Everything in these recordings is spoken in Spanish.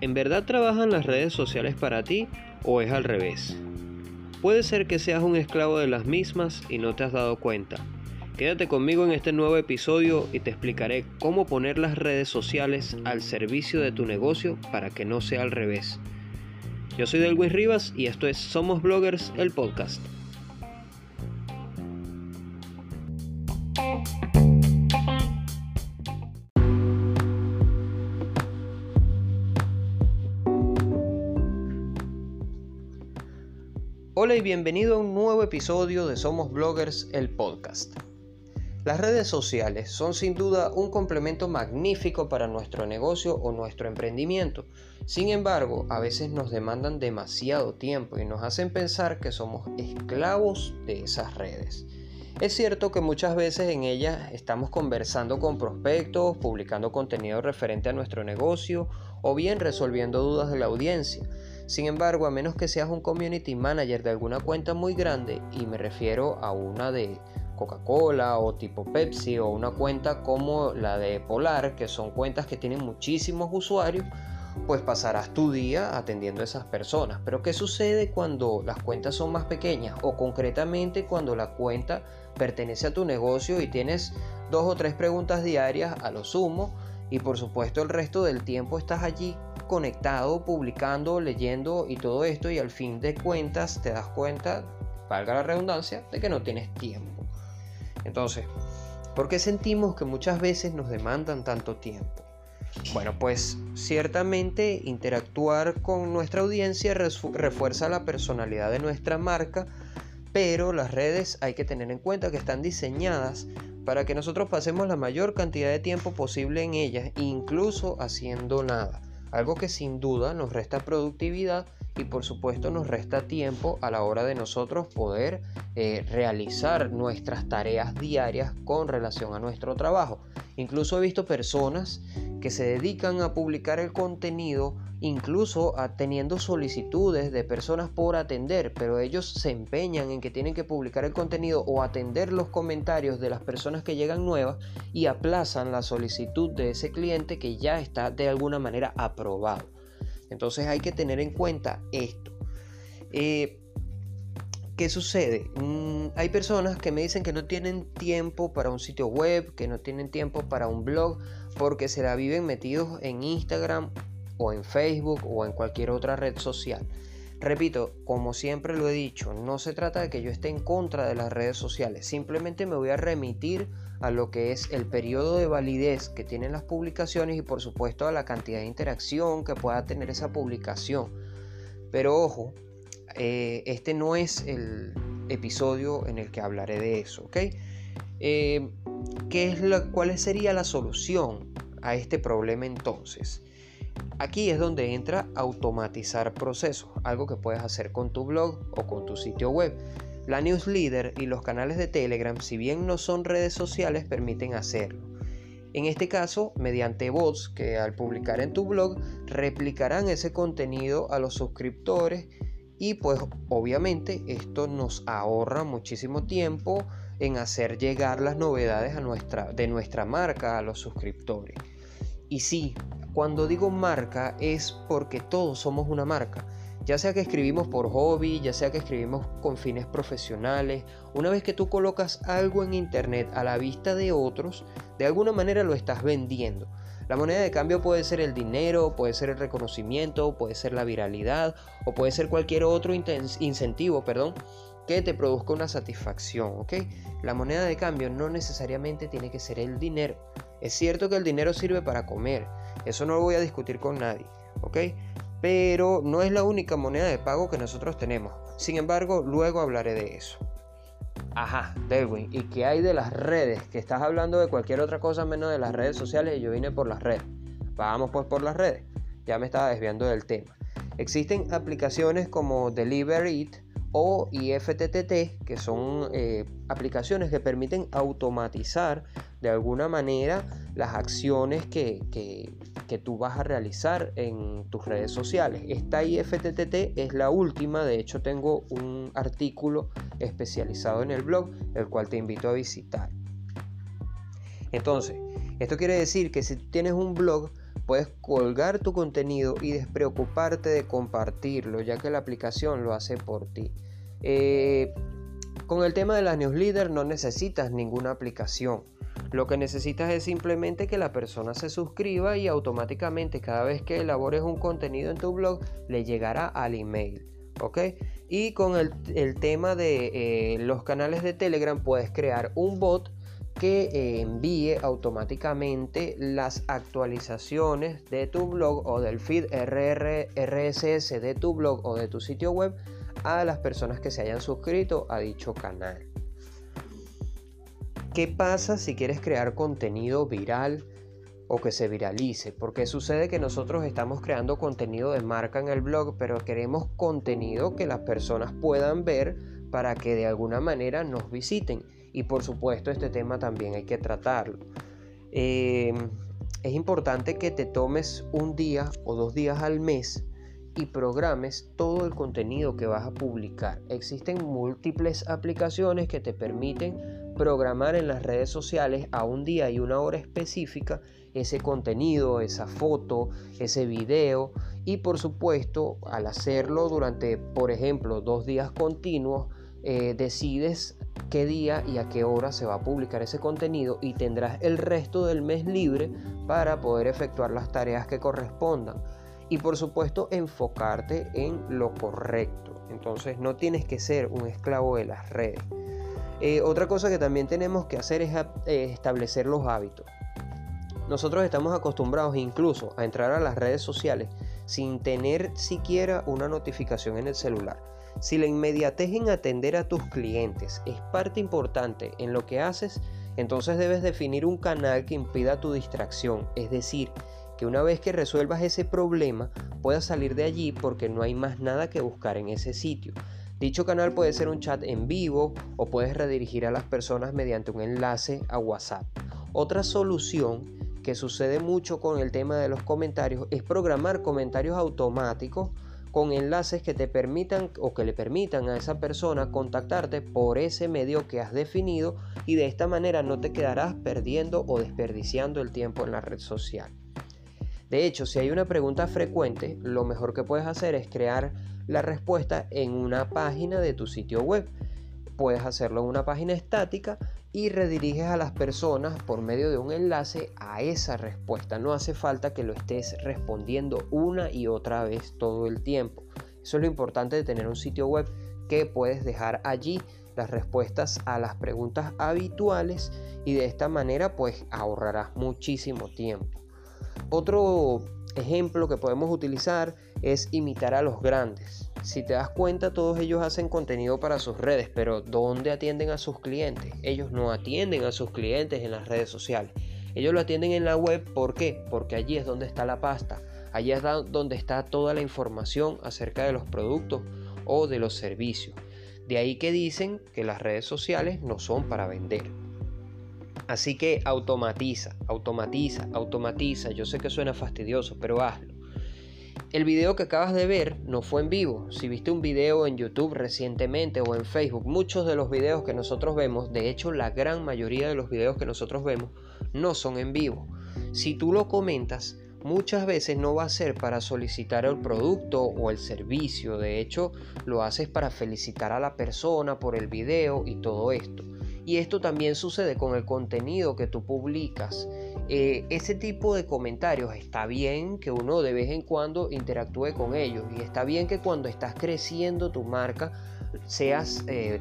¿En verdad trabajan las redes sociales para ti o es al revés? Puede ser que seas un esclavo de las mismas y no te has dado cuenta. Quédate conmigo en este nuevo episodio y te explicaré cómo poner las redes sociales al servicio de tu negocio para que no sea al revés. Yo soy Delwin Rivas y esto es Somos Bloggers, el podcast. Hola y bienvenido a un nuevo episodio de Somos Bloggers, el podcast. Las redes sociales son sin duda un complemento magnífico para nuestro negocio o nuestro emprendimiento. Sin embargo, a veces nos demandan demasiado tiempo y nos hacen pensar que somos esclavos de esas redes. Es cierto que muchas veces en ellas estamos conversando con prospectos, publicando contenido referente a nuestro negocio o bien resolviendo dudas de la audiencia. Sin embargo, a menos que seas un community manager de alguna cuenta muy grande, y me refiero a una de Coca-Cola o tipo Pepsi o una cuenta como la de Polar, que son cuentas que tienen muchísimos usuarios, pues pasarás tu día atendiendo a esas personas. Pero ¿qué sucede cuando las cuentas son más pequeñas o concretamente cuando la cuenta pertenece a tu negocio y tienes dos o tres preguntas diarias a lo sumo y por supuesto el resto del tiempo estás allí conectado, publicando, leyendo y todo esto y al fin de cuentas te das cuenta, valga la redundancia, de que no tienes tiempo. Entonces, ¿por qué sentimos que muchas veces nos demandan tanto tiempo? Bueno, pues ciertamente interactuar con nuestra audiencia refuerza la personalidad de nuestra marca, pero las redes hay que tener en cuenta que están diseñadas para que nosotros pasemos la mayor cantidad de tiempo posible en ellas, incluso haciendo nada algo que sin duda nos resta productividad y por supuesto nos resta tiempo a la hora de nosotros poder eh, realizar nuestras tareas diarias con relación a nuestro trabajo. Incluso he visto personas que se dedican a publicar el contenido incluso teniendo solicitudes de personas por atender, pero ellos se empeñan en que tienen que publicar el contenido o atender los comentarios de las personas que llegan nuevas y aplazan la solicitud de ese cliente que ya está de alguna manera aprobado. Entonces hay que tener en cuenta esto. Eh, ¿Qué sucede? Mm, hay personas que me dicen que no tienen tiempo para un sitio web, que no tienen tiempo para un blog, porque se la viven metidos en Instagram o en Facebook o en cualquier otra red social. Repito, como siempre lo he dicho, no se trata de que yo esté en contra de las redes sociales, simplemente me voy a remitir a lo que es el periodo de validez que tienen las publicaciones y por supuesto a la cantidad de interacción que pueda tener esa publicación. Pero ojo, eh, este no es el episodio en el que hablaré de eso, ¿ok? Eh, ¿qué es ¿Cuál sería la solución a este problema entonces? Aquí es donde entra automatizar procesos, algo que puedes hacer con tu blog o con tu sitio web. La newsletter y los canales de Telegram, si bien no son redes sociales, permiten hacerlo. En este caso, mediante bots que al publicar en tu blog replicarán ese contenido a los suscriptores y pues obviamente esto nos ahorra muchísimo tiempo en hacer llegar las novedades a nuestra, de nuestra marca a los suscriptores. Y sí, cuando digo marca es porque todos somos una marca. Ya sea que escribimos por hobby, ya sea que escribimos con fines profesionales, una vez que tú colocas algo en internet a la vista de otros, de alguna manera lo estás vendiendo. La moneda de cambio puede ser el dinero, puede ser el reconocimiento, puede ser la viralidad o puede ser cualquier otro incentivo, perdón, que te produzca una satisfacción, ¿ok? La moneda de cambio no necesariamente tiene que ser el dinero. Es cierto que el dinero sirve para comer, eso no lo voy a discutir con nadie, ¿ok? Pero no es la única moneda de pago que nosotros tenemos. Sin embargo, luego hablaré de eso. Ajá, Delwin, ¿y qué hay de las redes? Que estás hablando de cualquier otra cosa menos de las redes sociales y yo vine por las redes. Vamos pues por las redes. Ya me estaba desviando del tema. Existen aplicaciones como Deliver It o IFTTT, que son eh, aplicaciones que permiten automatizar de alguna manera las acciones que, que, tú vas a realizar en tus redes sociales. Esta IFTTT es la última, de hecho tengo un artículo especializado en el blog, el cual te invito a visitar. Entonces, esto quiere decir que si tienes un blog, puedes colgar tu contenido y despreocuparte de compartirlo, ya que la aplicación lo hace por ti. Eh, con el tema de las newsletters no necesitas ninguna aplicación. Lo que necesitas es simplemente que la persona se suscriba y automáticamente cada vez que elabores un contenido en tu blog le llegará al email. ¿Ok? Y con el, tema de eh, los canales de Telegram puedes crear un bot que eh, envíe automáticamente las actualizaciones de tu blog o del feed RSS de tu blog o de tu sitio web a las personas que se hayan suscrito a dicho canal. ¿Qué pasa si quieres crear contenido viral o que se viralice? Porque sucede que nosotros estamos creando contenido de marca en el blog, pero queremos contenido que las personas puedan ver para que de alguna manera nos visiten. Y por supuesto este tema también hay que tratarlo. Eh, es importante que te tomes un día o dos días al mes y programes todo el contenido que vas a publicar. Existen múltiples aplicaciones que te permiten programar en las redes sociales a un día y una hora específica ese contenido, esa foto, ese video y por supuesto al hacerlo durante por ejemplo dos días continuos eh, decides qué día y a qué hora se va a publicar ese contenido y tendrás el resto del mes libre para poder efectuar las tareas que correspondan y por supuesto enfocarte en lo correcto. Entonces no tienes que ser un esclavo de las redes. Eh, otra cosa que también tenemos que hacer es eh, establecer los hábitos. Nosotros estamos acostumbrados incluso a entrar a las redes sociales sin tener siquiera una notificación en el celular. Si la inmediatez en atender a tus clientes es parte importante en lo que haces, entonces debes definir un canal que impida tu distracción, es decir, que una vez que resuelvas ese problema puedas salir de allí porque no hay más nada que buscar en ese sitio. Dicho canal puede ser un chat en vivo o puedes redirigir a las personas mediante un enlace a WhatsApp. Otra solución que sucede mucho con el tema de los comentarios es programar comentarios automáticos con enlaces que te permitan o que le permitan a esa persona contactarte por ese medio que has definido y de esta manera no te quedarás perdiendo o desperdiciando el tiempo en la red social. De hecho, si hay una pregunta frecuente, lo mejor que puedes hacer es crear la respuesta en una página de tu sitio web. Puedes hacerlo en una página estática y rediriges a las personas por medio de un enlace a esa respuesta. No hace falta que lo estés respondiendo una y otra vez todo el tiempo. Eso es lo importante de tener un sitio web que puedes dejar allí las respuestas a las preguntas habituales y de esta manera pues ahorrarás muchísimo tiempo. Otro ejemplo que podemos utilizar es imitar a los grandes. Si te das cuenta, todos ellos hacen contenido para sus redes, pero ¿dónde atienden a sus clientes? Ellos no atienden a sus clientes en las redes sociales. Ellos lo atienden en la web, ¿por qué? Porque allí es donde está la pasta. Allí es donde está toda la información acerca de los productos o de los servicios. De ahí que dicen que las redes sociales no son para vender. Así que automatiza, automatiza, automatiza. Yo sé que suena fastidioso, pero hazlo. El video que acabas de ver no fue en vivo. Si viste un video en YouTube recientemente o en Facebook, muchos de los videos que nosotros vemos, de hecho la gran mayoría de los videos que nosotros vemos, no son en vivo. Si tú lo comentas, muchas veces no va a ser para solicitar el producto o el servicio. De hecho, lo haces para felicitar a la persona por el video y todo esto. Y esto también sucede con el contenido que tú publicas. Eh, ese tipo de comentarios está bien que uno de vez en cuando interactúe con ellos y está bien que cuando estás creciendo tu marca seas eh,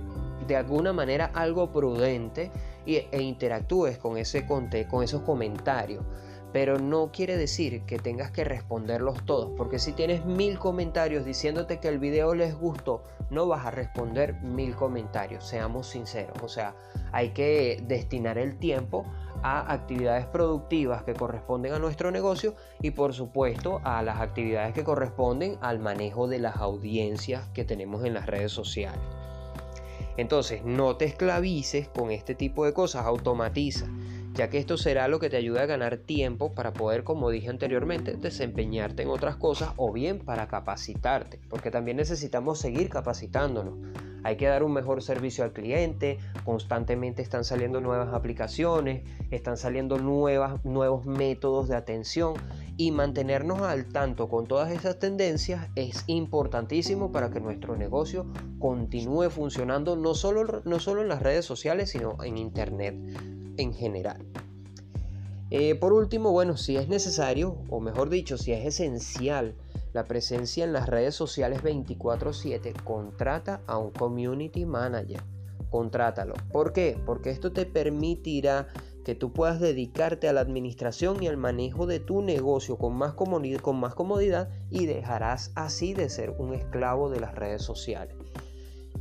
de alguna manera algo prudente e interactúes con, ese, con esos comentarios pero no quiere decir que tengas que responderlos todos, porque si tienes mil comentarios diciéndote que el video les gustó, no vas a responder mil comentarios, seamos sinceros, o sea, hay que destinar el tiempo a actividades productivas que corresponden a nuestro negocio y por supuesto a las actividades que corresponden al manejo de las audiencias que tenemos en las redes sociales. Entonces, no te esclavices con este tipo de cosas, automatiza ya que esto será lo que te ayude a ganar tiempo para poder, como dije anteriormente, desempeñarte en otras cosas o bien para capacitarte, porque también necesitamos seguir capacitándonos. Hay que dar un mejor servicio al cliente, constantemente están saliendo nuevas aplicaciones, están saliendo nuevas, nuevos métodos de atención y mantenernos al tanto con todas esas tendencias es importantísimo para que nuestro negocio continúe funcionando no solo, no solo en las redes sociales, sino en Internet en general. Eh, por último, bueno, si es necesario, o mejor dicho, si es esencial la presencia en las redes sociales 24/7, contrata a un community manager. Contrátalo. ¿Por qué? Porque esto te permitirá que tú puedas dedicarte a la administración y al manejo de tu negocio con más, comodidad, con más comodidad y dejarás así de ser un esclavo de las redes sociales.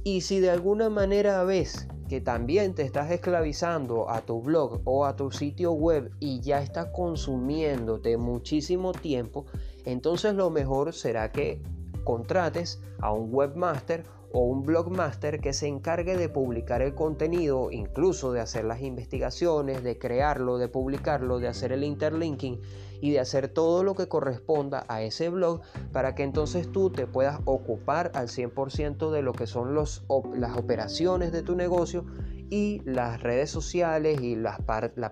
Y si de alguna manera ves que también te estás esclavizando a tu blog o a tu sitio web y ya está consumiéndote muchísimo tiempo, entonces lo mejor será que contrates a un webmaster o un blogmaster que se encargue de publicar el contenido, incluso de hacer las investigaciones, de crearlo, de publicarlo, de hacer el interlinking y de hacer todo lo que corresponda a ese blog para que entonces tú te puedas ocupar al 100% de lo que son las operaciones de tu negocio y las redes sociales y la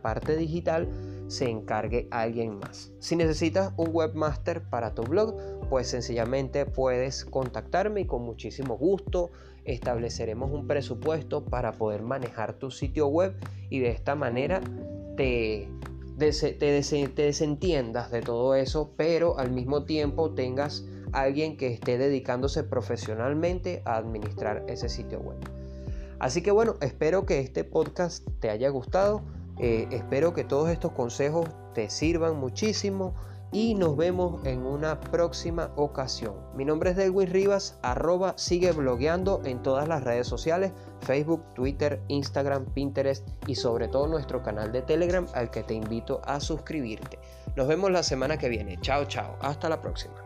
parte digital se encargue alguien más. Si necesitas un webmaster para tu blog, pues sencillamente puedes contactarme y con muchísimo gusto estableceremos un presupuesto para poder manejar tu sitio web y de esta manera te, te, desentiendas de todo eso, pero al mismo tiempo tengas alguien que esté dedicándose profesionalmente a administrar ese sitio web. Así que bueno, espero que este podcast te haya gustado. Eh, espero que todos estos consejos te sirvan muchísimo y nos vemos en una próxima ocasión. Mi nombre es Delwin Rivas, arroba sigue blogueando en todas las redes sociales, Facebook, Twitter, Instagram, Pinterest y sobre todo nuestro canal de Telegram al que te invito a suscribirte. Nos vemos la semana que viene. Chao, chao. Hasta la próxima.